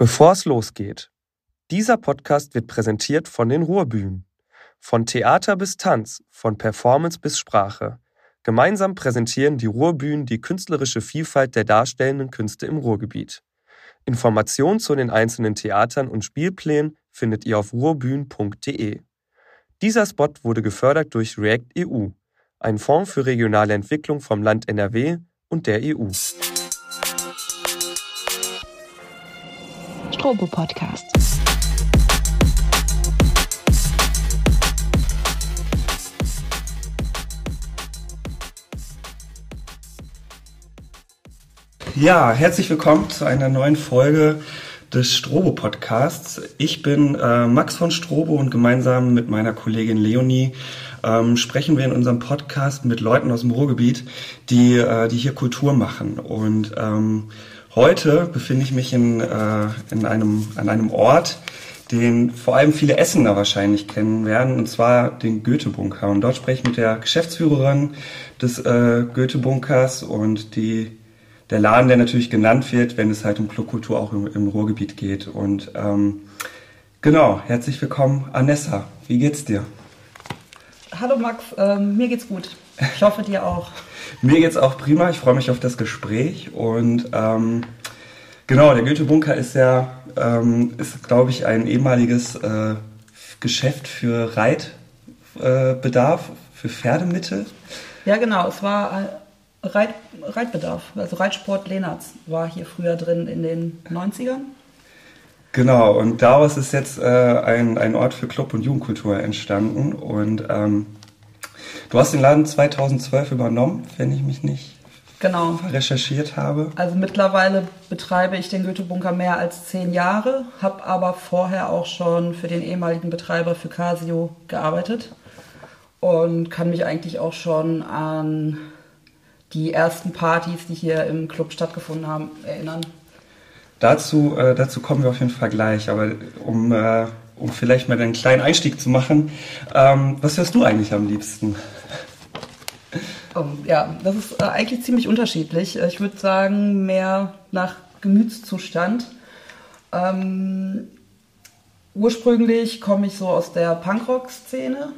Bevor es losgeht. Dieser Podcast wird präsentiert von den Ruhrbühnen. Von Theater bis Tanz, von Performance bis Sprache. Gemeinsam präsentieren die Ruhrbühnen die künstlerische Vielfalt der darstellenden Künste im Ruhrgebiet. Informationen zu den einzelnen Theatern und Spielplänen findet ihr auf ruhrbühnen.de. Dieser Spot wurde gefördert durch React EU, ein Fonds für regionale Entwicklung vom Land NRW und der EU. Strobo Podcast. Ja, herzlich willkommen zu einer neuen Folge des Strobo Podcasts. Ich bin äh, Max von Strobo und gemeinsam mit meiner Kollegin Leonie ähm, sprechen wir in unserem Podcast mit Leuten aus dem Ruhrgebiet, die, äh, die hier Kultur machen. Und ähm, Heute befinde ich mich in, äh, in einem, an einem Ort, den vor allem viele Essener wahrscheinlich kennen werden, und zwar den Goethe-Bunker. Und dort spreche ich mit der Geschäftsführerin des äh, Goethe-Bunkers und die, der Laden, der natürlich genannt wird, wenn es halt um Clubkultur auch im, im Ruhrgebiet geht. Und ähm, genau, herzlich willkommen, Anessa. Wie geht's dir? Hallo Max, ähm, mir geht's gut. Ich hoffe dir auch. Mir geht's auch prima. Ich freue mich auf das Gespräch. Und ähm, genau, der Goethe-Bunker ist ja, ähm, ist, glaube ich, ein ehemaliges äh, Geschäft für Reitbedarf, äh, für Pferdemittel. Ja, genau. Es war Reit, Reitbedarf. Also Reitsport Lehnertz war hier früher drin in den 90ern. Genau, und daraus ist jetzt äh, ein, ein Ort für Club- und Jugendkultur entstanden. Und ähm, Du hast den Laden 2012 übernommen, wenn ich mich nicht genau. recherchiert habe. Also mittlerweile betreibe ich den Goethe-Bunker mehr als zehn Jahre, habe aber vorher auch schon für den ehemaligen Betreiber für Casio gearbeitet und kann mich eigentlich auch schon an die ersten Partys, die hier im Club stattgefunden haben, erinnern. Dazu, äh, dazu kommen wir auf jeden Fall gleich, aber um äh, um vielleicht mal einen kleinen Einstieg zu machen. Ähm, was hörst du eigentlich am liebsten? Oh, ja, das ist äh, eigentlich ziemlich unterschiedlich. Äh, ich würde sagen, mehr nach Gemütszustand. Ähm, ursprünglich komme ich so aus der Punkrock-Szene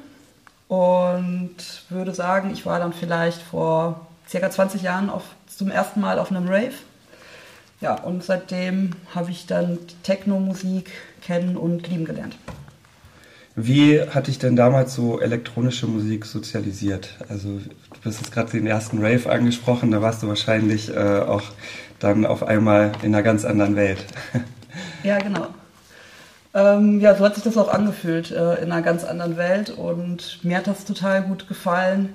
und würde sagen, ich war dann vielleicht vor circa 20 Jahren auf, zum ersten Mal auf einem Rave. Ja, und seitdem habe ich dann Techno-Musik kennen und lieben gelernt. Wie hat dich denn damals so elektronische Musik sozialisiert? Also du hast jetzt gerade den ersten Rave angesprochen, da warst du wahrscheinlich äh, auch dann auf einmal in einer ganz anderen Welt. ja, genau. Ähm, ja, so hat sich das auch angefühlt, äh, in einer ganz anderen Welt und mir hat das total gut gefallen.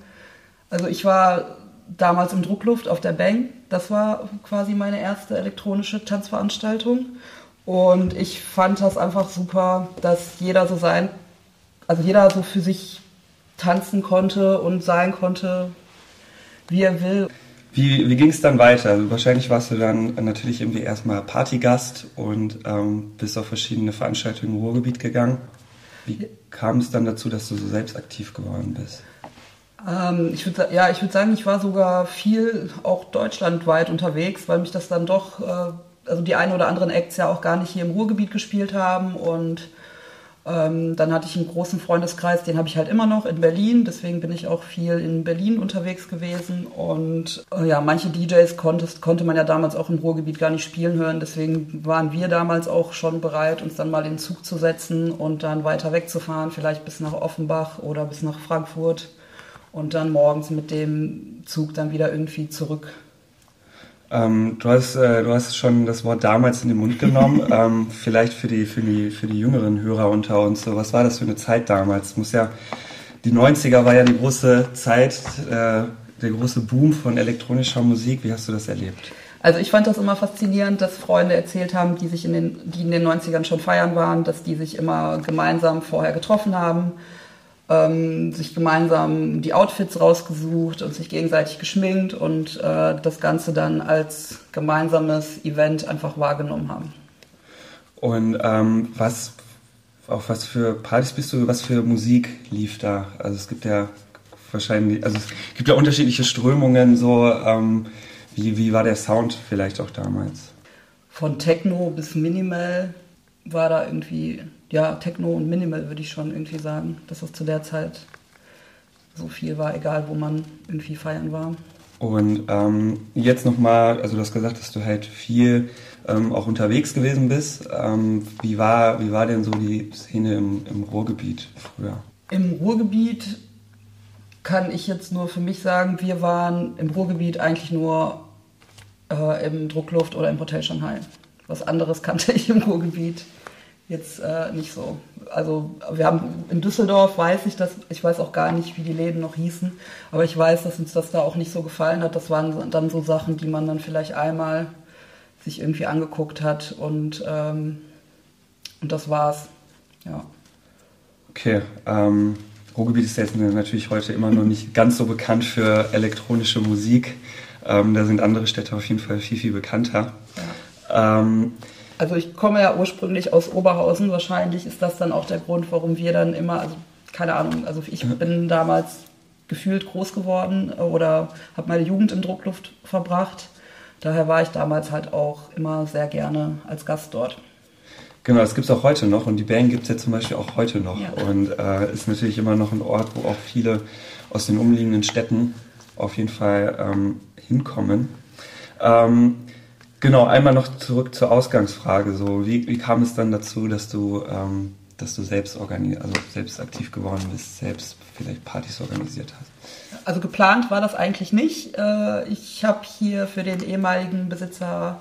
Also ich war damals im Druckluft auf der Bang, das war quasi meine erste elektronische Tanzveranstaltung und ich fand das einfach super, dass jeder so sein, also jeder so für sich tanzen konnte und sein konnte, wie er will. Wie, wie ging es dann weiter? Also wahrscheinlich warst du dann natürlich irgendwie erstmal Partygast und ähm, bist auf verschiedene Veranstaltungen im Ruhrgebiet gegangen. Wie kam es dann dazu, dass du so selbst aktiv geworden bist? Ähm, ich würde ja, ich würde sagen, ich war sogar viel auch deutschlandweit unterwegs, weil mich das dann doch äh, also die einen oder anderen Acts ja auch gar nicht hier im Ruhrgebiet gespielt haben. Und ähm, dann hatte ich einen großen Freundeskreis, den habe ich halt immer noch in Berlin. Deswegen bin ich auch viel in Berlin unterwegs gewesen. Und äh, ja, manche DJs konnte, konnte man ja damals auch im Ruhrgebiet gar nicht spielen hören. Deswegen waren wir damals auch schon bereit, uns dann mal in den Zug zu setzen und dann weiter wegzufahren, vielleicht bis nach Offenbach oder bis nach Frankfurt. Und dann morgens mit dem Zug dann wieder irgendwie zurück ähm, du, hast, äh, du hast schon das Wort damals in den Mund genommen. ähm, vielleicht für die, für, die, für die jüngeren Hörer unter uns. So, was war das für eine Zeit damals? Muss ja, die 90er war ja die große Zeit, äh, der große Boom von elektronischer Musik. Wie hast du das erlebt? Also ich fand das immer faszinierend, dass Freunde erzählt haben, die sich in den, die in den 90ern schon feiern waren, dass die sich immer gemeinsam vorher getroffen haben ähm, sich gemeinsam die Outfits rausgesucht und sich gegenseitig geschminkt und äh, das Ganze dann als gemeinsames Event einfach wahrgenommen haben. Und ähm, was, auf was für Partys bist du, was für Musik lief da? Also es gibt ja wahrscheinlich, also es gibt ja unterschiedliche Strömungen, so ähm, wie, wie war der Sound vielleicht auch damals? von Techno bis Minimal war da irgendwie, ja, Techno und Minimal würde ich schon irgendwie sagen, dass das zu der Zeit so viel war, egal wo man irgendwie feiern war. Und ähm, jetzt nochmal, also du hast gesagt, dass du halt viel ähm, auch unterwegs gewesen bist. Ähm, wie, war, wie war denn so die Szene im, im Ruhrgebiet früher? Im Ruhrgebiet kann ich jetzt nur für mich sagen, wir waren im Ruhrgebiet eigentlich nur äh, im Druckluft oder im Hotel Shanghai. Was anderes kannte ich im Ruhrgebiet jetzt äh, nicht so. Also wir haben in Düsseldorf weiß ich das, ich weiß auch gar nicht, wie die Läden noch hießen, aber ich weiß, dass uns das da auch nicht so gefallen hat. Das waren dann so Sachen, die man dann vielleicht einmal sich irgendwie angeguckt hat und, ähm, und das war's. Ja. Okay. Ähm, Ruhrgebiet ist jetzt natürlich heute immer noch nicht ganz so bekannt für elektronische Musik. Ähm, da sind andere Städte auf jeden Fall viel, viel bekannter. Ja. Ähm, also ich komme ja ursprünglich aus Oberhausen. Wahrscheinlich ist das dann auch der Grund, warum wir dann immer, also keine Ahnung, also ich bin damals gefühlt groß geworden oder habe meine Jugend in Druckluft verbracht. Daher war ich damals halt auch immer sehr gerne als Gast dort. Genau, das gibt es auch heute noch und die Band gibt es ja zum Beispiel auch heute noch. Ja. Und äh, ist natürlich immer noch ein Ort, wo auch viele aus den umliegenden Städten auf jeden Fall ähm, hinkommen. Ähm, Genau, einmal noch zurück zur Ausgangsfrage. So, wie, wie kam es dann dazu, dass du, ähm, dass du selbst also selbst aktiv geworden bist, selbst vielleicht Partys organisiert hast? Also geplant war das eigentlich nicht. Äh, ich habe hier für den ehemaligen Besitzer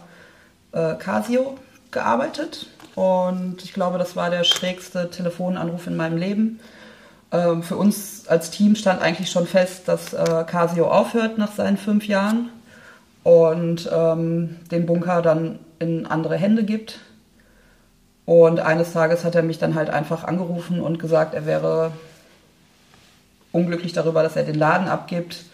äh, Casio gearbeitet und ich glaube, das war der schrägste Telefonanruf in meinem Leben. Ähm, für uns als Team stand eigentlich schon fest, dass äh, Casio aufhört nach seinen fünf Jahren und ähm, den Bunker dann in andere Hände gibt. Und eines Tages hat er mich dann halt einfach angerufen und gesagt, er wäre unglücklich darüber, dass er den Laden abgibt.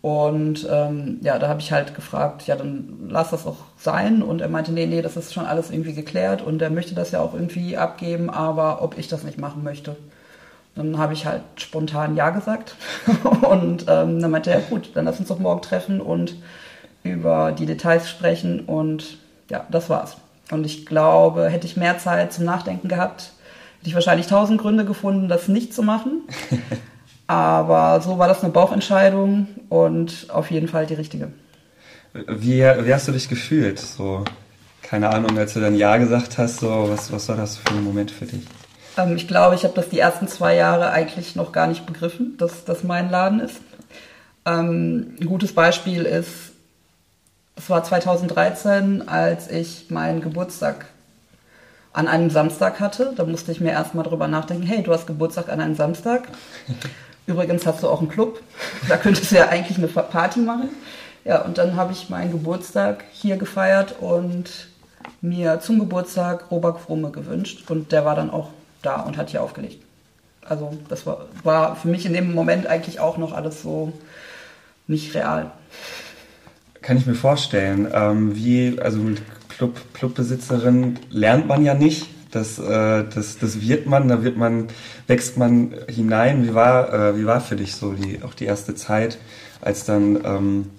Und ähm, ja, da habe ich halt gefragt, ja, dann lass das auch sein. Und er meinte, nee, nee, das ist schon alles irgendwie geklärt und er möchte das ja auch irgendwie abgeben, aber ob ich das nicht machen möchte. Dann habe ich halt spontan Ja gesagt. und ähm, dann meinte er, gut, dann lass uns doch morgen treffen und über die Details sprechen und ja, das war's. Und ich glaube, hätte ich mehr Zeit zum Nachdenken gehabt, hätte ich wahrscheinlich tausend Gründe gefunden, das nicht zu machen. Aber so war das eine Bauchentscheidung und auf jeden Fall die richtige. Wie, wie hast du dich gefühlt? So, keine Ahnung, als du dann Ja gesagt hast, so, was, was war das für ein Moment für dich? Ähm, ich glaube, ich habe das die ersten zwei Jahre eigentlich noch gar nicht begriffen, dass das mein Laden ist. Ähm, ein gutes Beispiel ist, es war 2013, als ich meinen Geburtstag an einem Samstag hatte. Da musste ich mir erstmal drüber nachdenken, hey, du hast Geburtstag an einem Samstag. Übrigens hast du auch einen Club. Da könntest du ja eigentlich eine Party machen. Ja, und dann habe ich meinen Geburtstag hier gefeiert und mir zum Geburtstag Robert Frumme gewünscht. Und der war dann auch da und hat hier aufgelegt. Also das war, war für mich in dem Moment eigentlich auch noch alles so nicht real. Kann ich mir vorstellen. Ähm, wie, also Club, Clubbesitzerin lernt man ja nicht. Das, äh, das, das wird man, da wird man, wächst man hinein. Wie war, äh, wie war für dich so die, auch die erste Zeit, als dann, ähm,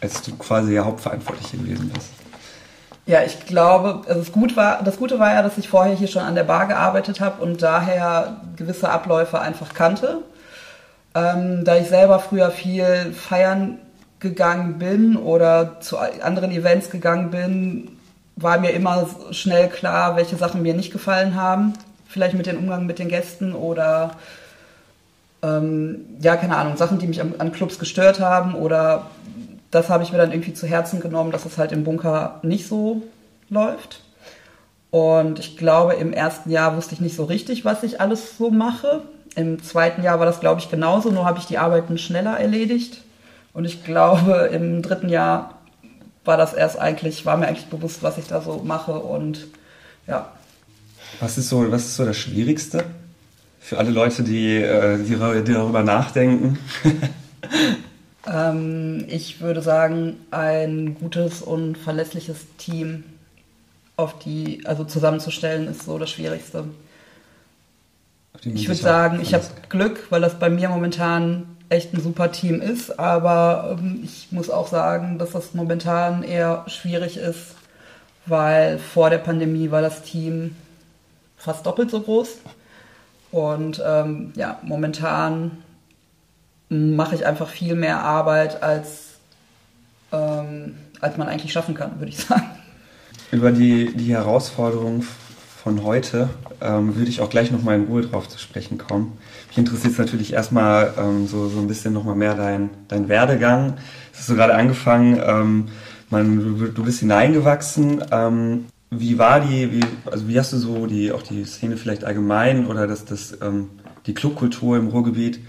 als du quasi ja Hauptverantwortliche gewesen bist? Ja, ich glaube, also das, Gut war, das Gute war ja, dass ich vorher hier schon an der Bar gearbeitet habe und daher gewisse Abläufe einfach kannte. Ähm, da ich selber früher viel feiern gegangen bin oder zu anderen Events gegangen bin, war mir immer schnell klar, welche Sachen mir nicht gefallen haben. Vielleicht mit dem Umgang mit den Gästen oder ähm, ja, keine Ahnung, Sachen, die mich an, an, Clubs gestört haben oder das habe ich mir dann irgendwie zu Herzen genommen, dass es halt im Bunker nicht so läuft. Und ich glaube, im ersten Jahr wusste ich nicht so richtig, was ich alles so mache. Im zweiten Jahr war das, glaube ich, genauso, nur habe ich die Arbeiten schneller erledigt. Und ich glaube, im dritten Jahr war das erst eigentlich, war mir eigentlich bewusst, was ich da so mache und ja. Was ist so, was ist so das Schwierigste für alle Leute, die, äh, die, die darüber nachdenken? ähm, ich würde sagen, ein gutes und verlässliches Team auf die, also zusammenzustellen, ist so das Schwierigste. Ich würde sagen, ich habe Glück, weil das bei mir momentan echt ein super Team ist, aber ähm, ich muss auch sagen, dass das momentan eher schwierig ist, weil vor der Pandemie war das Team fast doppelt so groß. Und ähm, ja, momentan mache ich einfach viel mehr Arbeit, als, ähm, als man eigentlich schaffen kann, würde ich sagen. Über die, die Herausforderung von heute ähm, würde ich auch gleich nochmal in Ruhe drauf zu sprechen kommen. Mich interessiert es natürlich erstmal ähm, so, so ein bisschen nochmal mehr dein, dein Werdegang. Das hast du gerade angefangen, ähm, man, du, du bist hineingewachsen. Ähm, wie war die, wie, also wie hast du so die, auch die Szene vielleicht allgemein oder das, das, ähm, die Clubkultur im Ruhrgebiet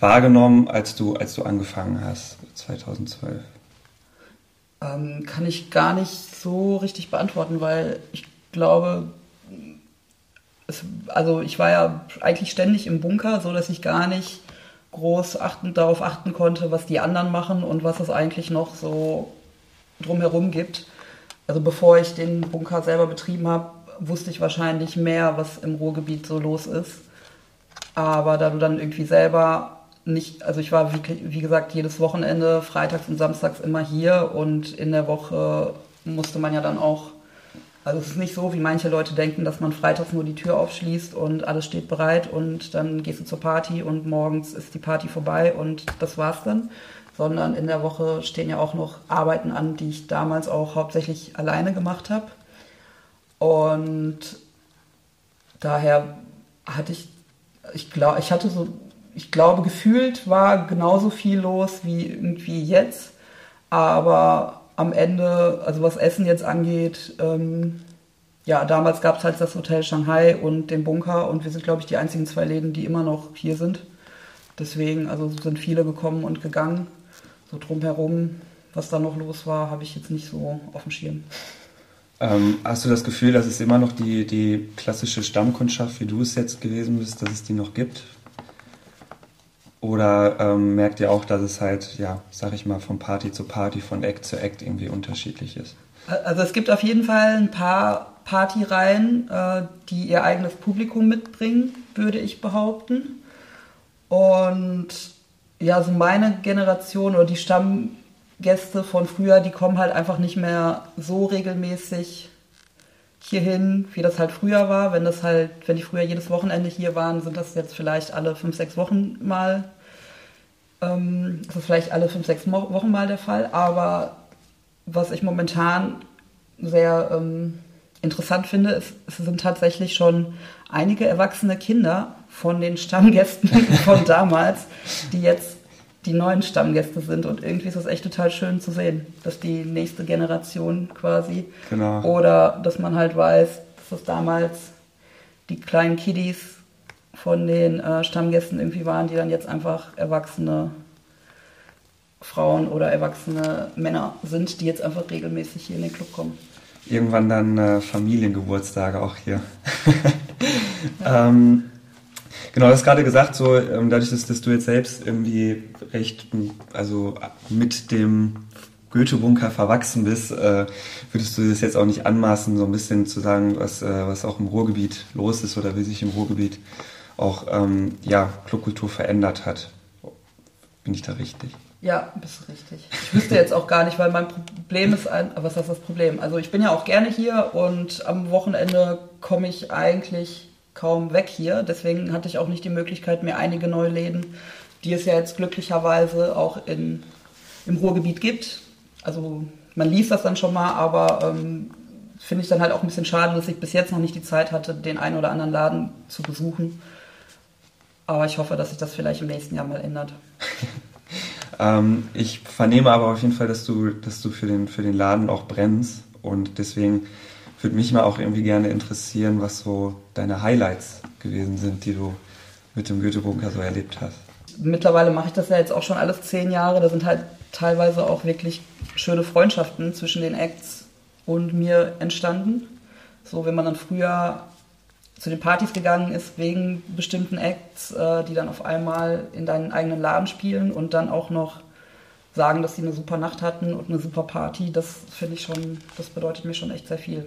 wahrgenommen, als du, als du angefangen hast, 2012? Ähm, kann ich gar nicht so richtig beantworten, weil ich glaube, es, also ich war ja eigentlich ständig im Bunker, so dass ich gar nicht groß achten, darauf achten konnte, was die anderen machen und was es eigentlich noch so drumherum gibt. Also bevor ich den Bunker selber betrieben habe, wusste ich wahrscheinlich mehr, was im Ruhrgebiet so los ist. Aber da du dann irgendwie selber nicht, also ich war wie, wie gesagt jedes Wochenende, freitags und samstags immer hier und in der Woche musste man ja dann auch, also es ist nicht so, wie manche Leute denken, dass man freitags nur die Tür aufschließt und alles steht bereit und dann gehst du zur Party und morgens ist die Party vorbei und das war's dann, sondern in der Woche stehen ja auch noch Arbeiten an, die ich damals auch hauptsächlich alleine gemacht habe. Und daher hatte ich, ich glaube, ich hatte so, ich glaube, gefühlt war genauso viel los wie irgendwie jetzt. Aber am Ende, also was Essen jetzt angeht, ähm, ja, damals gab es halt das Hotel Shanghai und den Bunker und wir sind, glaube ich, die einzigen zwei Läden, die immer noch hier sind. Deswegen, also sind viele gekommen und gegangen so drumherum, was da noch los war, habe ich jetzt nicht so auf dem Schirm. Ähm, hast du das Gefühl, dass es immer noch die, die klassische Stammkundschaft, wie du es jetzt gewesen bist, dass es die noch gibt? Oder ähm, merkt ihr auch, dass es halt, ja, sag ich mal, von Party zu Party, von Act zu Act irgendwie unterschiedlich ist? Also es gibt auf jeden Fall ein paar Partyreihen, äh, die ihr eigenes Publikum mitbringen, würde ich behaupten. Und ja, so meine Generation oder die Stammgäste von früher, die kommen halt einfach nicht mehr so regelmäßig hierhin, wie das halt früher war. Wenn das halt, wenn die früher jedes Wochenende hier waren, sind das jetzt vielleicht alle fünf, sechs Wochen mal. Ähm, ist vielleicht alle fünf, sechs Wochen mal der Fall. Aber was ich momentan sehr ähm, interessant finde, ist, es sind tatsächlich schon einige erwachsene Kinder von den Stammgästen von damals, die jetzt die neuen Stammgäste sind. Und irgendwie ist das echt total schön zu sehen, dass die nächste Generation quasi. Genau. Oder dass man halt weiß, dass das damals die kleinen Kiddies von den äh, Stammgästen irgendwie waren, die dann jetzt einfach erwachsene Frauen oder erwachsene Männer sind, die jetzt einfach regelmäßig hier in den Club kommen. Irgendwann dann äh, Familiengeburtstage auch hier. ja. ähm, Genau, du hast gerade gesagt, so ähm, dadurch, dass, dass, du jetzt selbst irgendwie recht, also mit dem Goethe-Bunker verwachsen bist, äh, würdest du das jetzt auch nicht anmaßen, so ein bisschen zu sagen, was, äh, was auch im Ruhrgebiet los ist oder wie sich im Ruhrgebiet auch ähm, ja, Clubkultur verändert hat. Bin ich da richtig? Ja, bist du richtig. Ich wüsste jetzt auch gar nicht, weil mein Problem ist ein, was ist das Problem? Also ich bin ja auch gerne hier und am Wochenende komme ich eigentlich kaum weg hier. Deswegen hatte ich auch nicht die Möglichkeit, mir einige neue Läden, die es ja jetzt glücklicherweise auch in, im Ruhrgebiet gibt. Also man liest das dann schon mal, aber ähm, finde ich dann halt auch ein bisschen schade, dass ich bis jetzt noch nicht die Zeit hatte, den einen oder anderen Laden zu besuchen. Aber ich hoffe, dass sich das vielleicht im nächsten Jahr mal ändert. ähm, ich vernehme aber auf jeden Fall, dass du, dass du für, den, für den Laden auch brennst. Und deswegen würde mich mal auch irgendwie gerne interessieren, was so deine Highlights gewesen sind, die du mit dem Goethe-Bunker so erlebt hast. Mittlerweile mache ich das ja jetzt auch schon alles zehn Jahre. Da sind halt teilweise auch wirklich schöne Freundschaften zwischen den Acts und mir entstanden. So, wenn man dann früher zu den Partys gegangen ist wegen bestimmten Acts, äh, die dann auf einmal in deinen eigenen Laden spielen und dann auch noch sagen, dass sie eine super Nacht hatten und eine super Party, das finde ich schon, das bedeutet mir schon echt sehr viel.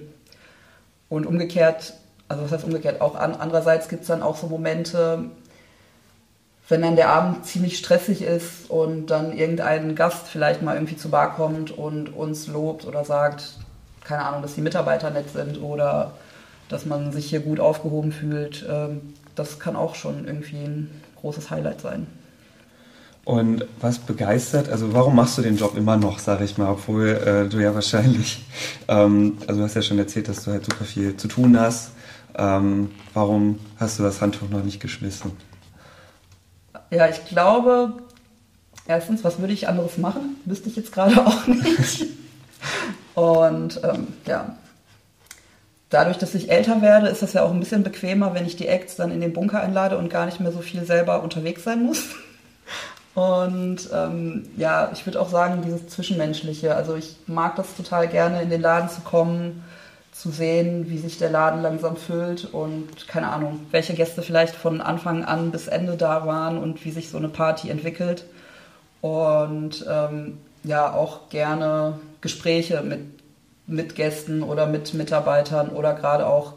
Und umgekehrt, also was heißt umgekehrt, auch an, andererseits gibt es dann auch so Momente, wenn dann der Abend ziemlich stressig ist und dann irgendein Gast vielleicht mal irgendwie zu Bar kommt und uns lobt oder sagt, keine Ahnung, dass die Mitarbeiter nett sind oder dass man sich hier gut aufgehoben fühlt. Ähm, das kann auch schon irgendwie ein großes Highlight sein. Und was begeistert, also warum machst du den Job immer noch, sage ich mal, obwohl äh, du ja wahrscheinlich, ähm, also du hast ja schon erzählt, dass du halt super viel zu tun hast. Ähm, warum hast du das Handtuch noch nicht geschmissen? Ja, ich glaube, erstens, was würde ich anderes machen? Wüsste ich jetzt gerade auch nicht. Und ähm, ja, dadurch, dass ich älter werde, ist das ja auch ein bisschen bequemer, wenn ich die Acts dann in den Bunker einlade und gar nicht mehr so viel selber unterwegs sein muss. Und ähm, ja, ich würde auch sagen, dieses Zwischenmenschliche. Also ich mag das total gerne, in den Laden zu kommen, zu sehen, wie sich der Laden langsam füllt und keine Ahnung, welche Gäste vielleicht von Anfang an bis Ende da waren und wie sich so eine Party entwickelt. Und ähm, ja, auch gerne Gespräche mit, mit Gästen oder mit Mitarbeitern oder gerade auch,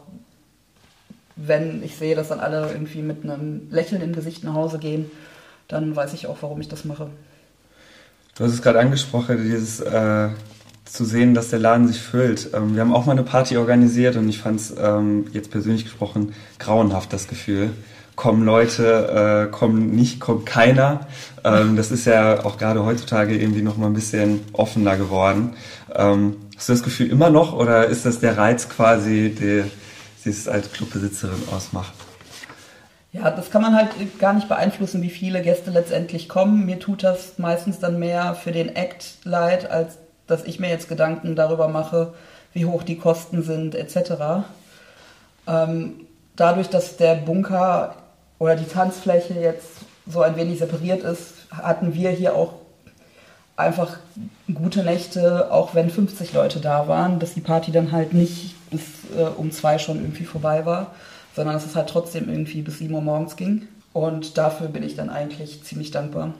wenn ich sehe, dass dann alle irgendwie mit einem Lächeln im Gesicht nach Hause gehen dann weiß ich auch, warum ich das mache. Du hast es gerade angesprochen, dieses äh, zu sehen, dass der Laden sich füllt. Ähm, wir haben auch mal eine Party organisiert und ich fand es ähm, jetzt persönlich gesprochen grauenhaft, das Gefühl. Kommen Leute, äh, kommen nicht, kommt keiner. Ähm, das ist ja auch gerade heutzutage irgendwie noch mal ein bisschen offener geworden. Ähm, hast du das Gefühl immer noch oder ist das der Reiz quasi, der sie es als Clubbesitzerin ausmacht? Ja, das kann man halt gar nicht beeinflussen, wie viele Gäste letztendlich kommen. Mir tut das meistens dann mehr für den Act leid, als dass ich mir jetzt Gedanken darüber mache, wie hoch die Kosten sind etc. Ähm, dadurch, dass der Bunker oder die Tanzfläche jetzt so ein wenig separiert ist, hatten wir hier auch einfach gute Nächte, auch wenn 50 Leute da waren, dass die Party dann halt nicht bis äh, um zwei schon irgendwie vorbei war sondern dass es halt trotzdem irgendwie bis 7 Uhr morgens ging. Und dafür bin ich dann eigentlich ziemlich dankbar.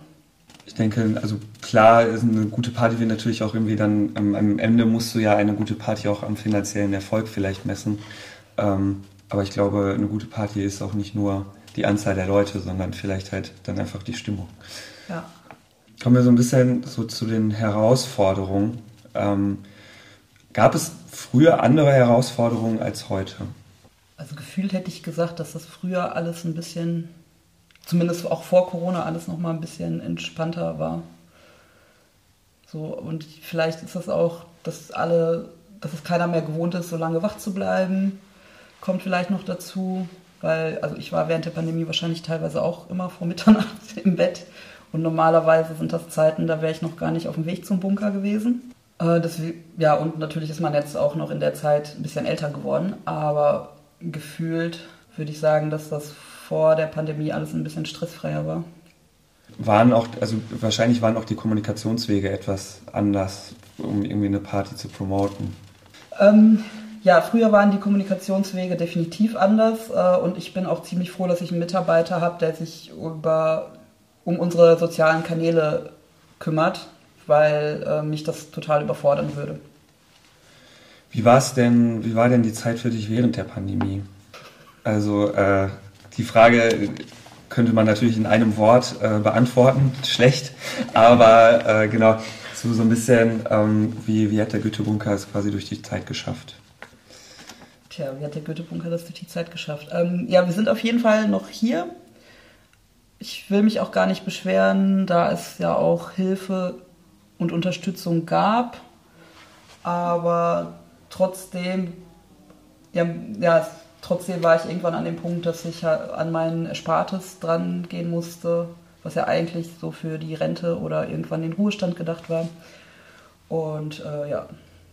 Ich denke, also klar, ist eine gute Party wird natürlich auch irgendwie dann am, am, Ende musst du ja eine gute Party auch am finanziellen Erfolg vielleicht messen. Ähm, aber ich glaube, eine gute Party ist auch nicht nur die Anzahl der Leute, sondern vielleicht halt dann einfach die Stimmung. Ja. Kommen wir so ein bisschen so zu den Herausforderungen. Ähm, gab es früher andere Herausforderungen als heute? Also gefühlt hätte ich gesagt, dass das früher alles ein bisschen, zumindest auch vor Corona, alles noch mal ein bisschen entspannter war. So, und vielleicht ist das auch, dass alle, dass es keiner mehr gewohnt ist, so lange wach zu bleiben. Kommt vielleicht noch dazu, weil, also ich war während der Pandemie wahrscheinlich teilweise auch immer vor Mitternacht im Bett. Und normalerweise sind das Zeiten, da wäre ich noch gar nicht auf dem Weg zum Bunker gewesen. Äh, das, ja, und natürlich ist man jetzt auch noch in der Zeit ein bisschen älter geworden. Aber gefühlt würde ich sagen, dass das vor der Pandemie alles ein bisschen stressfreier war. Waren auch, also wahrscheinlich waren auch die Kommunikationswege etwas anders, um irgendwie eine Party zu promoten. Ähm, ja, früher waren die Kommunikationswege definitiv anders äh, und ich bin auch ziemlich froh, dass ich einen Mitarbeiter habe, der sich über, um unsere sozialen Kanäle kümmert, weil äh, mich das total überfordern würde. Wie war es denn, wie war denn die Zeit für dich während der Pandemie? Also äh, die Frage könnte man natürlich in einem Wort äh, beantworten, schlecht, aber äh, genau, so, so ein bisschen, ähm, wie, wie hat der Goethe-Bunker es quasi durch die Zeit geschafft? Tja, wie hat der Goethe-Bunker das durch die Zeit geschafft? Ähm, ja, wir sind auf jeden Fall noch hier. Ich will mich auch gar nicht beschweren, da es ja auch Hilfe und Unterstützung gab. Aber trotzdem, ja, ja, trotzdem war ich irgendwann an dem Punkt, dass ich an mein Erspartes dran gehen musste, was ja eigentlich so für die Rente oder irgendwann den Ruhestand gedacht war. Und äh, ja,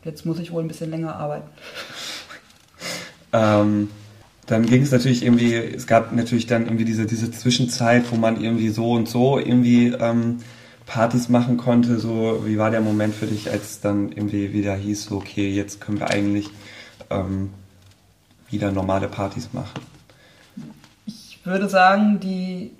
jetzt muss ich wohl ein bisschen länger arbeiten. Ähm, dann ging es natürlich irgendwie, es gab natürlich dann irgendwie diese, diese Zwischenzeit, wo man irgendwie so und so irgendwie ähm, Partys machen konnte. So, wie war der Moment für dich, als dann irgendwie wieder hieß, so, okay, jetzt können wir eigentlich ähm, wieder normale Partys machen? Ich würde sagen, die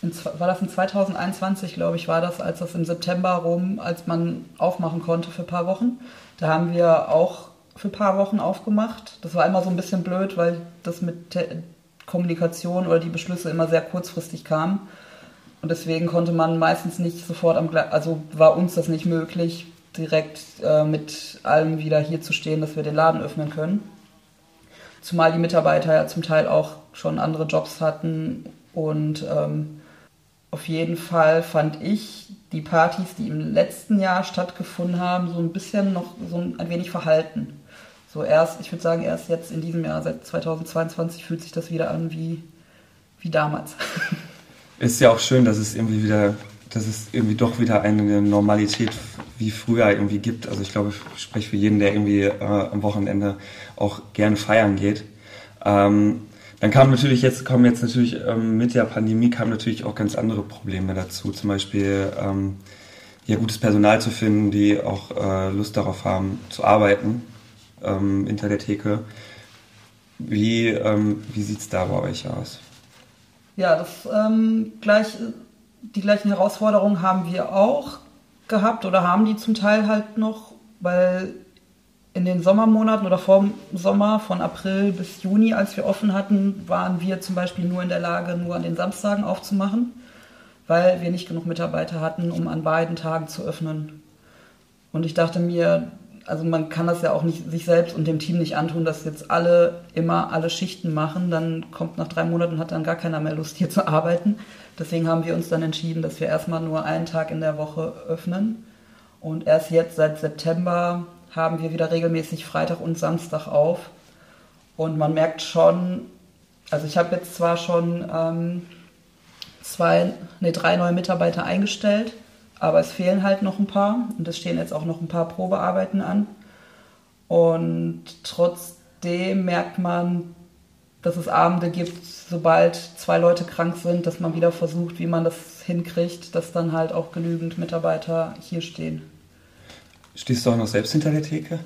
in, war das in 2021, glaube ich, war das, als das im September rum, als man aufmachen konnte für ein paar Wochen. Da haben wir auch für ein paar Wochen aufgemacht. Das war immer so ein bisschen blöd, weil das mit der Kommunikation oder die Beschlüsse immer sehr kurzfristig kamen. Und deswegen konnte man meistens nicht sofort am also war uns das nicht möglich, direkt äh, mit allem wieder hier zu stehen, dass wir den Laden öffnen können. Zumal die Mitarbeiter ja zum Teil auch schon andere Jobs hatten und ähm, auf jeden Fall fand ich die Partys, die im letzten Jahr stattgefunden haben, so ein bisschen noch so ein, wenig verhalten. So erst, ich würde sagen, erst jetzt in diesem Jahr, seit 2022, fühlt sich das wieder an wie, wie damals. Ist ja auch schön, dass es irgendwie wieder, dass es irgendwie doch wieder eine Normalität wie früher irgendwie gibt. Also ich glaube, ich spreche für jeden, der irgendwie äh, am Wochenende auch gerne feiern geht. Ähm, dann kam natürlich jetzt, kommen jetzt natürlich ähm, mit der Pandemie kamen natürlich auch ganz andere Probleme dazu. Zum Beispiel ähm, ja, gutes Personal zu finden, die auch äh, Lust darauf haben zu arbeiten ähm, hinter der Theke. Wie, ähm, wie sieht es da bei euch aus? Ja, das ähm, gleich, die gleichen Herausforderungen haben wir auch gehabt oder haben die zum Teil halt noch, weil in den Sommermonaten oder vor dem Sommer von April bis Juni, als wir offen hatten, waren wir zum Beispiel nur in der Lage, nur an den Samstagen aufzumachen, weil wir nicht genug Mitarbeiter hatten, um an beiden Tagen zu öffnen. Und ich dachte mir, also man kann das ja auch nicht sich selbst und dem Team nicht antun, dass jetzt alle immer alle Schichten machen. Dann kommt nach drei Monaten hat dann gar keiner mehr Lust hier zu arbeiten. Deswegen haben wir uns dann entschieden, dass wir erstmal nur einen Tag in der Woche öffnen. Und erst jetzt seit September haben wir wieder regelmäßig Freitag und Samstag auf. Und man merkt schon, also ich habe jetzt zwar schon ähm, zwei, nee, drei neue Mitarbeiter eingestellt, aber es fehlen halt noch ein paar und es stehen jetzt auch noch ein paar Probearbeiten an. Und trotzdem merkt man, dass es Abende gibt, sobald zwei Leute krank sind, dass man wieder versucht, wie man das hinkriegt, dass dann halt auch genügend Mitarbeiter hier stehen. Stehst du auch noch selbst hinter der Theke?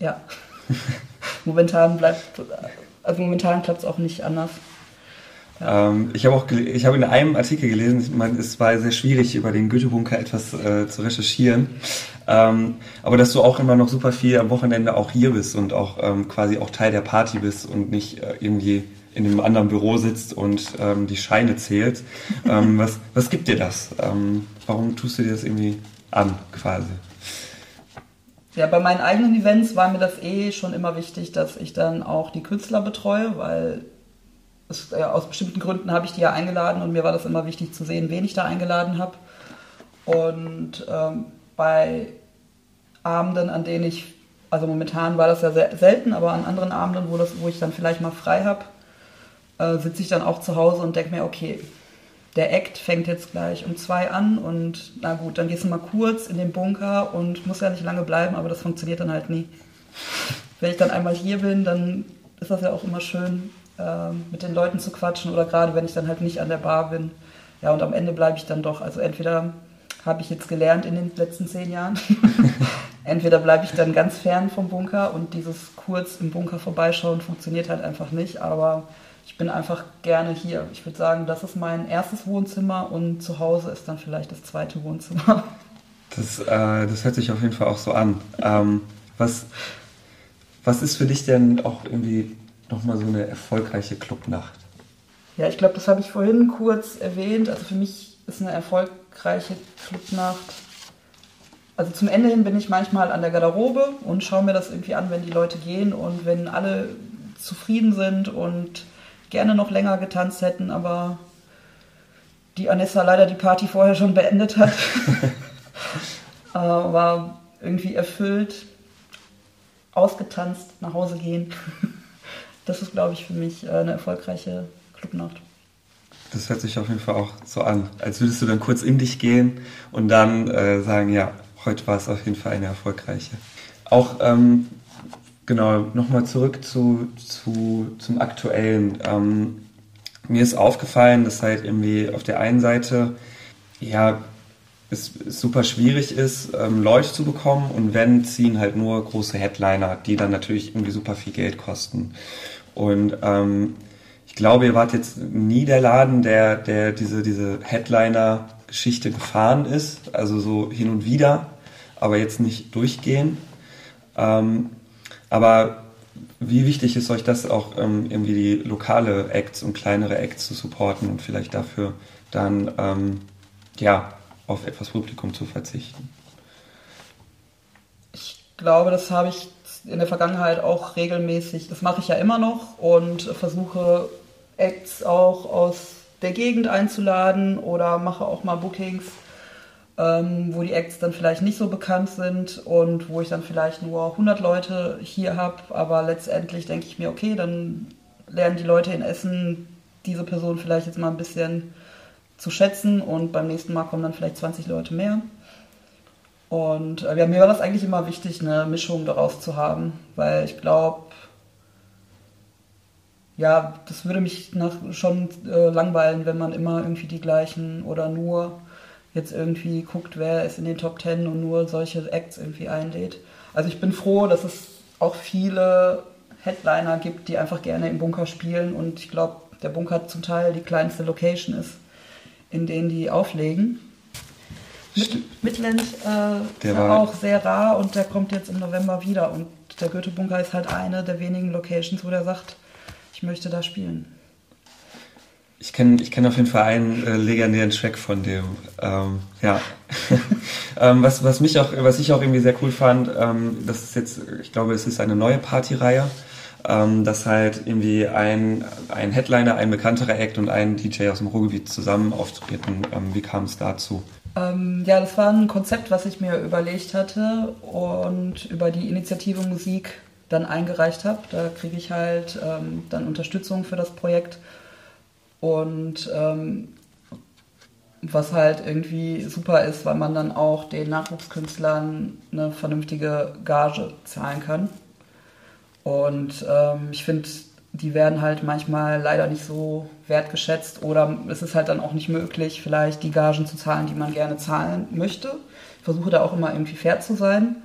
Ja. momentan bleibt, also momentan klappt es auch nicht anders. Ähm, ich habe auch, ich habe in einem Artikel gelesen, ich meine, es war sehr schwierig, über den Goethe-Bunker etwas äh, zu recherchieren. Ähm, aber dass du auch immer noch super viel am Wochenende auch hier bist und auch ähm, quasi auch Teil der Party bist und nicht äh, irgendwie in einem anderen Büro sitzt und ähm, die Scheine zählt. Ähm, was, was gibt dir das? Ähm, warum tust du dir das irgendwie an, quasi? Ja, bei meinen eigenen Events war mir das eh schon immer wichtig, dass ich dann auch die Künstler betreue, weil es, ja, aus bestimmten Gründen habe ich die ja eingeladen und mir war das immer wichtig zu sehen, wen ich da eingeladen habe. Und ähm, bei Abenden, an denen ich, also momentan war das ja sehr selten, aber an anderen Abenden, wo, das, wo ich dann vielleicht mal frei habe, äh, sitze ich dann auch zu Hause und denke mir, okay, der Act fängt jetzt gleich um zwei an und na gut, dann gehst du mal kurz in den Bunker und muss ja nicht lange bleiben, aber das funktioniert dann halt nie. Wenn ich dann einmal hier bin, dann ist das ja auch immer schön, äh, mit den Leuten zu quatschen oder gerade wenn ich dann halt nicht an der Bar bin. Ja, und am Ende bleibe ich dann doch. Also entweder habe ich jetzt gelernt in den letzten zehn Jahren, entweder bleibe ich dann ganz fern vom Bunker und dieses kurz im Bunker vorbeischauen funktioniert halt einfach nicht, aber ich bin einfach gerne hier. Ich würde sagen, das ist mein erstes Wohnzimmer und zu Hause ist dann vielleicht das zweite Wohnzimmer. Das, äh, das hört sich auf jeden Fall auch so an. Ähm, was, was ist für dich denn auch irgendwie nochmal so eine erfolgreiche Clubnacht? Ja, ich glaube, das habe ich vorhin kurz erwähnt. Also für mich ist eine erfolgreiche Clubnacht. Also zum Ende hin bin ich manchmal an der Garderobe und schaue mir das irgendwie an, wenn die Leute gehen und wenn alle zufrieden sind und gerne noch länger getanzt hätten, aber die Anessa leider die Party vorher schon beendet hat. äh, war irgendwie erfüllt, ausgetanzt, nach Hause gehen. Das ist, glaube ich, für mich äh, eine erfolgreiche Clubnacht. Das hört sich auf jeden Fall auch so an, als würdest du dann kurz in dich gehen und dann äh, sagen, ja, heute war es auf jeden Fall eine erfolgreiche. Auch ähm, Genau, nochmal zurück zu, zu, zum Aktuellen. Ähm, mir ist aufgefallen, dass halt irgendwie auf der einen Seite, ja, es, super schwierig ist, ähm, Leute zu bekommen und wenn, ziehen halt nur große Headliner, die dann natürlich irgendwie super viel Geld kosten. Und ähm, ich glaube, ihr wart jetzt nie der Laden, der, der diese, diese Headliner-Geschichte gefahren ist, also so hin und wieder, aber jetzt nicht durchgehend. Ähm, aber wie wichtig ist euch das auch ähm, irgendwie die lokale Acts und kleinere Acts zu supporten und vielleicht dafür dann ähm, ja auf etwas Publikum zu verzichten? glaube, das habe ich in der Vergangenheit auch regelmäßig, das mache ich ja immer noch und versuche Acts auch aus der Gegend einzuladen oder mache auch mal Bookings, ähm, wo die Acts dann vielleicht nicht so bekannt sind und wo ich dann vielleicht nur 100 Leute hier habe, aber letztendlich denke ich mir, okay, dann lernen die Leute in Essen diese Person vielleicht jetzt mal ein bisschen zu schätzen und beim nächsten Mal kommen dann vielleicht 20 Leute mehr. Und äh, ja, mir war das eigentlich immer wichtig, eine Mischung daraus zu haben, weil ich glaube, ja, das würde mich nach, schon äh, langweilen, wenn man immer irgendwie die gleichen oder nur jetzt irgendwie guckt, wer ist in den Top Ten und nur solche Acts irgendwie einlädt. Also ich bin froh, dass es auch viele Headliner gibt, die einfach gerne im Bunker spielen und ich glaube, der Bunker zum Teil die kleinste Location ist, in denen die auflegen. Midland äh, der war auch sehr rar und der kommt jetzt im November wieder. Und der Goethe-Bunker ist halt eine der wenigen Locations, wo der sagt, ich möchte da spielen. Ich kenne ich kenn auf jeden Fall einen äh, legendären Track von dem. Ähm, ja. ähm, was, was, mich auch, was ich auch irgendwie sehr cool fand, ähm, das ist jetzt, ich glaube, es ist eine neue Partyreihe, ähm, dass halt irgendwie ein, ein Headliner, ein bekannterer Act und ein DJ aus dem Ruhrgebiet zusammen auftreten. Ähm, wie kam es dazu? Ähm, ja, das war ein Konzept, was ich mir überlegt hatte und über die Initiative Musik dann eingereicht habe. Da kriege ich halt ähm, dann Unterstützung für das Projekt. Und ähm, was halt irgendwie super ist, weil man dann auch den Nachwuchskünstlern eine vernünftige Gage zahlen kann. Und ähm, ich finde, die werden halt manchmal leider nicht so wertgeschätzt oder es ist halt dann auch nicht möglich, vielleicht die Gagen zu zahlen, die man gerne zahlen möchte. Ich versuche da auch immer irgendwie fair zu sein.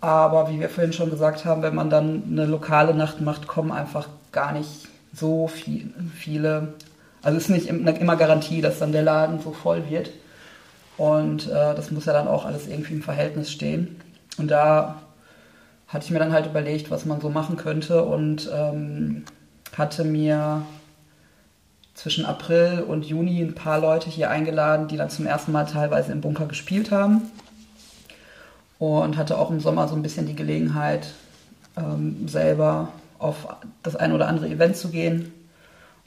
Aber wie wir vorhin schon gesagt haben, wenn man dann eine lokale Nacht macht, kommen einfach gar nicht so viel, viele. Also es ist nicht immer Garantie, dass dann der Laden so voll wird. Und äh, das muss ja dann auch alles irgendwie im Verhältnis stehen. Und da hatte ich mir dann halt überlegt, was man so machen könnte. Und ähm, hatte mir zwischen April und Juni ein paar Leute hier eingeladen, die dann zum ersten Mal teilweise im Bunker gespielt haben. Und hatte auch im Sommer so ein bisschen die Gelegenheit, ähm, selber auf das ein oder andere Event zu gehen.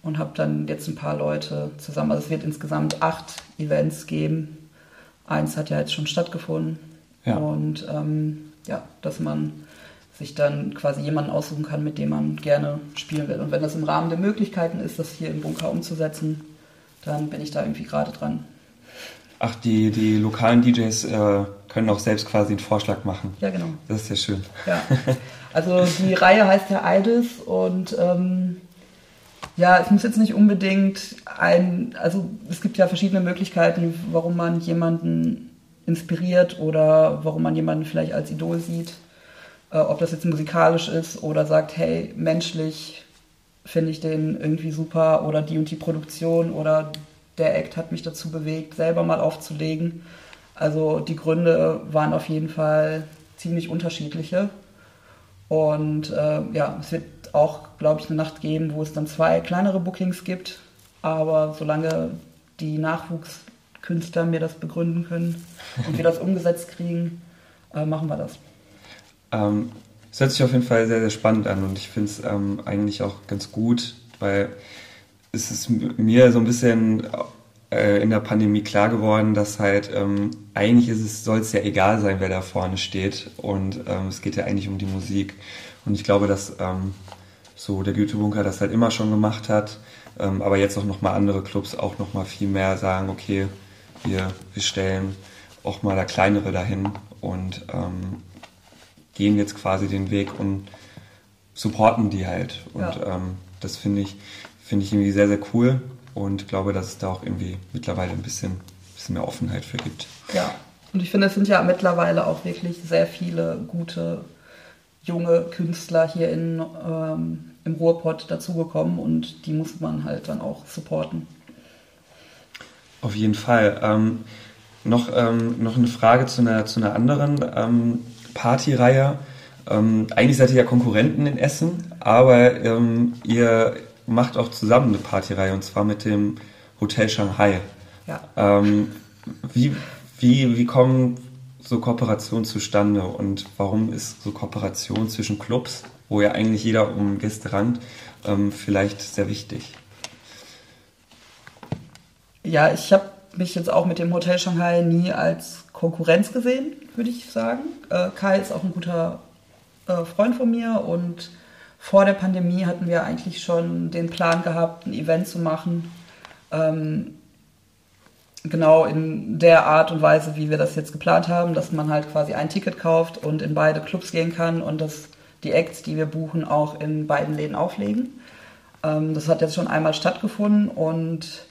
Und habe dann jetzt ein paar Leute zusammen. Also es wird insgesamt acht Events geben. Eins hat ja jetzt schon stattgefunden. Ja. Und ähm, ja, dass man sich dann quasi jemanden aussuchen kann, mit dem man gerne spielen will. Und wenn das im Rahmen der Möglichkeiten ist, das hier im Bunker umzusetzen, dann bin ich da irgendwie gerade dran. Ach, die, die lokalen DJs äh, können auch selbst quasi einen Vorschlag machen. Ja, genau. Das ist ja schön. Ja. Also die Reihe heißt ja Eides und ähm, ja, es muss jetzt nicht unbedingt ein, also es gibt ja verschiedene Möglichkeiten, warum man jemanden inspiriert oder warum man jemanden vielleicht als Idol sieht äh, ob das jetzt musikalisch ist oder sagt, hey, menschlich finde ich den irgendwie super oder die und die Produktion oder der Act hat mich dazu bewegt, selber mal aufzulegen. Also die Gründe waren auf jeden Fall ziemlich unterschiedliche. Und äh, ja, es wird auch, glaube ich, eine Nacht geben, wo es dann zwei kleinere Bookings gibt. Aber solange die Nachwuchskünstler mir das begründen können und wir das umgesetzt kriegen, äh, machen wir das. Ähm, es hört sich auf jeden Fall sehr, sehr spannend an und ich finde es ähm, eigentlich auch ganz gut, weil es ist mir so ein bisschen äh, in der Pandemie klar geworden, dass halt ähm, eigentlich ist es, soll es ja egal sein, wer da vorne steht und ähm, es geht ja eigentlich um die Musik. Und ich glaube, dass ähm, so der Goethe-Bunker das halt immer schon gemacht hat, ähm, aber jetzt auch nochmal andere Clubs auch nochmal viel mehr sagen, okay, wir, wir stellen auch mal da kleinere dahin und ähm, gehen jetzt quasi den Weg und supporten die halt. Und ja. ähm, das finde ich, finde ich irgendwie sehr, sehr cool und glaube, dass es da auch irgendwie mittlerweile ein bisschen, bisschen mehr Offenheit für gibt. Ja, und ich finde, es sind ja mittlerweile auch wirklich sehr viele gute junge Künstler hier in, ähm, im Ruhrpott dazugekommen und die muss man halt dann auch supporten. Auf jeden Fall. Ähm, noch, ähm, noch eine Frage zu einer, zu einer anderen ähm, Partyreihe. Ähm, eigentlich seid ihr ja Konkurrenten in Essen, aber ähm, ihr macht auch zusammen eine Partyreihe und zwar mit dem Hotel Shanghai. Ja. Ähm, wie, wie, wie kommen so Kooperation zustande und warum ist so Kooperation zwischen Clubs, wo ja eigentlich jeder um Gäste rankt, ähm, vielleicht sehr wichtig? Ja, ich habe mich jetzt auch mit dem Hotel Shanghai nie als Konkurrenz gesehen, würde ich sagen. Äh, Kai ist auch ein guter äh, Freund von mir und vor der Pandemie hatten wir eigentlich schon den Plan gehabt, ein Event zu machen. Ähm, genau in der Art und Weise, wie wir das jetzt geplant haben, dass man halt quasi ein Ticket kauft und in beide Clubs gehen kann und dass die Acts, die wir buchen, auch in beiden Läden auflegen. Ähm, das hat jetzt schon einmal stattgefunden und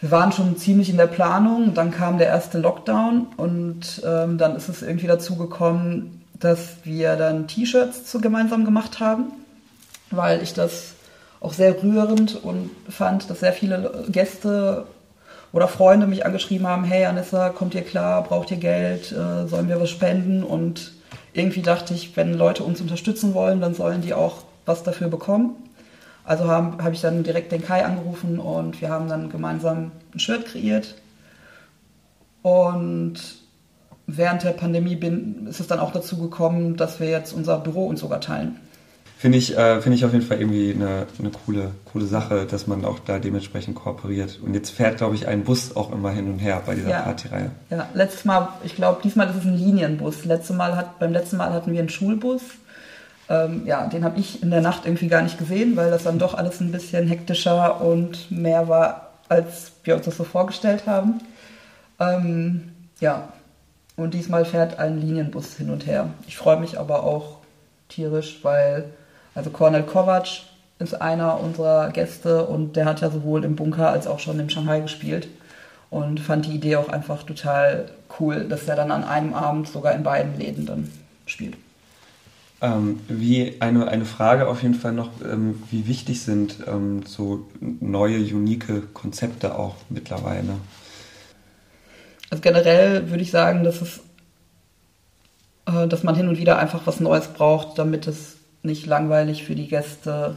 wir waren schon ziemlich in der Planung. Dann kam der erste Lockdown und ähm, dann ist es irgendwie dazu gekommen, dass wir dann T-Shirts gemeinsam gemacht haben, weil ich das auch sehr rührend und fand, dass sehr viele Gäste oder Freunde mich angeschrieben haben, hey Anissa, kommt ihr klar, braucht ihr Geld, äh, sollen wir was spenden? Und irgendwie dachte ich, wenn Leute uns unterstützen wollen, dann sollen die auch was dafür bekommen. Also habe hab ich dann direkt den Kai angerufen und wir haben dann gemeinsam ein Shirt kreiert. Und während der Pandemie bin, ist es dann auch dazu gekommen, dass wir jetzt unser Büro uns sogar teilen. Finde ich, äh, find ich auf jeden Fall irgendwie eine, eine coole, coole Sache, dass man auch da dementsprechend kooperiert. Und jetzt fährt, glaube ich, ein Bus auch immer hin und her bei dieser ja. Partyreihe. Ja, letztes Mal, ich glaube, diesmal ist es ein Linienbus. Letztes Mal hat, beim letzten Mal hatten wir einen Schulbus. Ähm, ja, den habe ich in der Nacht irgendwie gar nicht gesehen, weil das dann doch alles ein bisschen hektischer und mehr war, als wir uns das so vorgestellt haben. Ähm, ja, und diesmal fährt ein Linienbus hin und her. Ich freue mich aber auch tierisch, weil also Cornel Kovac ist einer unserer Gäste und der hat ja sowohl im Bunker als auch schon in Shanghai gespielt und fand die Idee auch einfach total cool, dass er dann an einem Abend sogar in beiden Läden dann spielt. Ähm, wie eine, eine Frage auf jeden Fall noch, ähm, wie wichtig sind ähm, so neue, unique Konzepte auch mittlerweile? Also generell würde ich sagen, dass es, äh, dass man hin und wieder einfach was Neues braucht, damit es nicht langweilig für die Gäste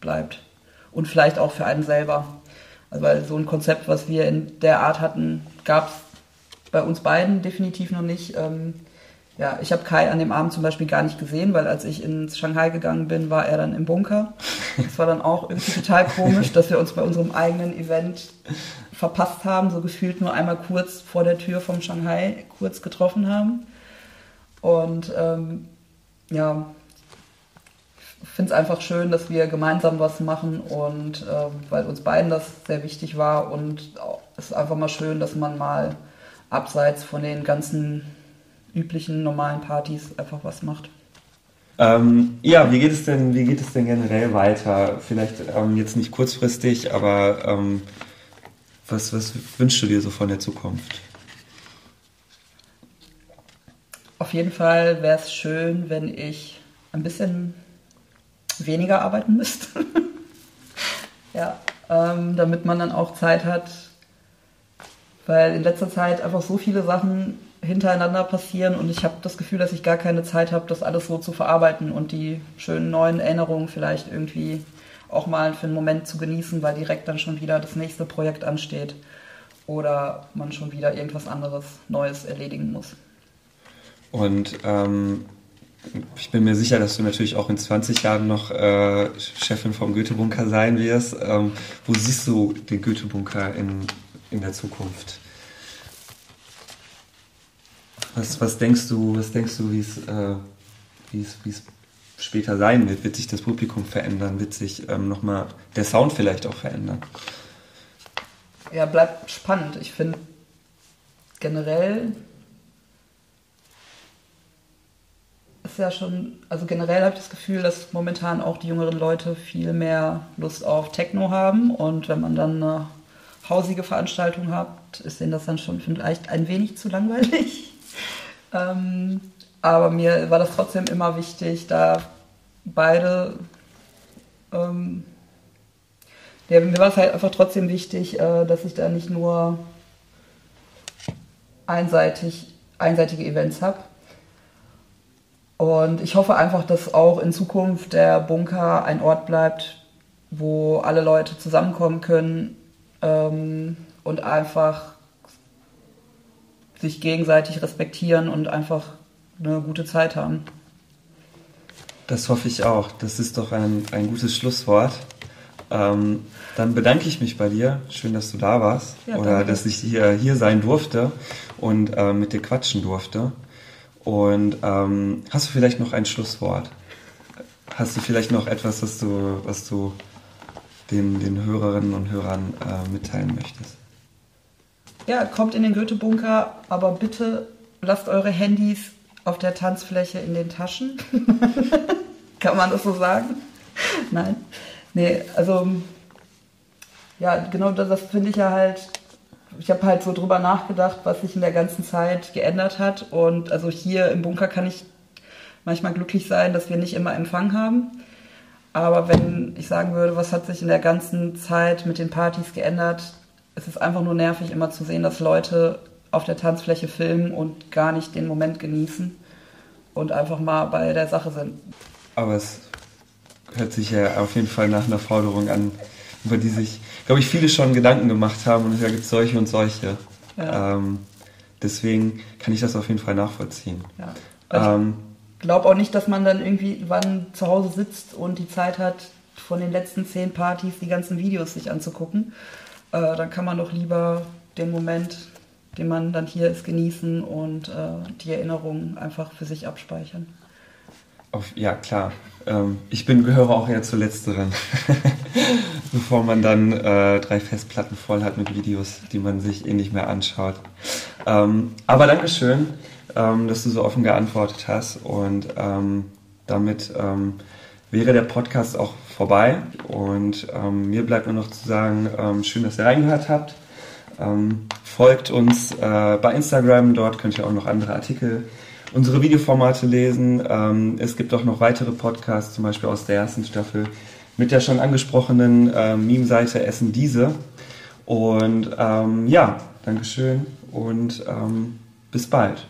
bleibt. Und vielleicht auch für einen selber. Also weil so ein Konzept, was wir in der Art hatten, gab es bei uns beiden definitiv noch nicht. Ähm, ja, ich habe Kai an dem Abend zum Beispiel gar nicht gesehen, weil als ich ins Shanghai gegangen bin, war er dann im Bunker. Das war dann auch irgendwie total komisch, dass wir uns bei unserem eigenen Event verpasst haben, so gefühlt nur einmal kurz vor der Tür vom Shanghai kurz getroffen haben. Und ähm, ja, finde es einfach schön, dass wir gemeinsam was machen und äh, weil uns beiden das sehr wichtig war und es ist einfach mal schön, dass man mal abseits von den ganzen üblichen normalen Partys einfach was macht. Ähm, ja, wie geht es denn, wie geht es denn generell weiter? Vielleicht ähm, jetzt nicht kurzfristig, aber ähm, was, was wünschst du dir so von der Zukunft? Auf jeden Fall wäre es schön, wenn ich ein bisschen weniger arbeiten müsst. ja, ähm, damit man dann auch Zeit hat, weil in letzter Zeit einfach so viele Sachen hintereinander passieren und ich habe das Gefühl, dass ich gar keine Zeit habe, das alles so zu verarbeiten und die schönen neuen Erinnerungen vielleicht irgendwie auch mal für einen Moment zu genießen, weil direkt dann schon wieder das nächste Projekt ansteht oder man schon wieder irgendwas anderes Neues erledigen muss. Und ähm, ich bin mir sicher, dass du natürlich auch in 20 Jahren noch äh, Chefin vom Goethe-Bunker sein wirst. Ähm, wo siehst du den Goethe-Bunker in, in der Zukunft? Was, was denkst du, was denkst du, wie es, äh, es später sein wird? Wird sich das Publikum verändern? Wird sich ähm, nochmal der Sound vielleicht auch verändern? Ja, bleibt spannend. Ich finde generell ist ja schon, also generell habe ich das Gefühl, dass momentan auch die jüngeren Leute viel mehr Lust auf Techno haben und wenn man dann eine hausige Veranstaltung hat, ist denen das dann schon vielleicht ein wenig zu langweilig. Ähm, aber mir war das trotzdem immer wichtig, da beide, ähm, ja, mir war es halt einfach trotzdem wichtig, äh, dass ich da nicht nur einseitig, einseitige Events habe, und ich hoffe einfach, dass auch in Zukunft der Bunker ein Ort bleibt, wo alle Leute zusammenkommen können ähm, und einfach sich gegenseitig respektieren und einfach eine gute Zeit haben. Das hoffe ich auch. Das ist doch ein, ein gutes Schlusswort. Ähm, dann bedanke ich mich bei dir. Schön, dass du da warst ja, oder dass ich hier, hier sein durfte und äh, mit dir quatschen durfte. Und ähm, hast du vielleicht noch ein Schlusswort? Hast du vielleicht noch etwas, was du, was du den, den Hörerinnen und Hörern äh, mitteilen möchtest? Ja, kommt in den Goethe-Bunker, aber bitte lasst eure Handys auf der Tanzfläche in den Taschen. Kann man das so sagen? Nein. Nee, also ja, genau das, das finde ich ja halt. Ich habe halt so drüber nachgedacht, was sich in der ganzen Zeit geändert hat. Und also hier im Bunker kann ich manchmal glücklich sein, dass wir nicht immer Empfang haben. Aber wenn ich sagen würde, was hat sich in der ganzen Zeit mit den Partys geändert, es ist einfach nur nervig, immer zu sehen, dass Leute auf der Tanzfläche filmen und gar nicht den Moment genießen und einfach mal bei der Sache sind. Aber es hört sich ja auf jeden Fall nach einer Forderung an, über die sich, glaube ich, viele schon Gedanken gemacht haben und da gibt es solche und solche. Ja. Ähm, deswegen kann ich das auf jeden Fall nachvollziehen. Ja. Also ähm, ich glaube auch nicht, dass man dann irgendwie wann zu Hause sitzt und die Zeit hat, von den letzten zehn Partys die ganzen Videos sich anzugucken. Äh, dann kann man doch lieber den Moment, den man dann hier ist, genießen und äh, die Erinnerungen einfach für sich abspeichern. Auf, ja, klar. Ähm, ich bin, gehöre auch eher zur Letzteren. Bevor man dann äh, drei Festplatten voll hat mit Videos, die man sich eh nicht mehr anschaut. Ähm, aber Dankeschön, ähm, dass du so offen geantwortet hast. Und ähm, damit ähm, wäre der Podcast auch vorbei. Und ähm, mir bleibt nur noch zu sagen, schön, dass ihr reingehört habt. folgt uns äh, bei Instagram, dort könnt ihr auch noch andere Artikel unsere Videoformate lesen. Ähm, es gibt auch noch weitere Podcasts, zum Beispiel aus der ersten Staffel, mit der schon angesprochenen äh, Meme-Seite Essen diese. Und ähm, ja, Dankeschön und ähm, bis bald.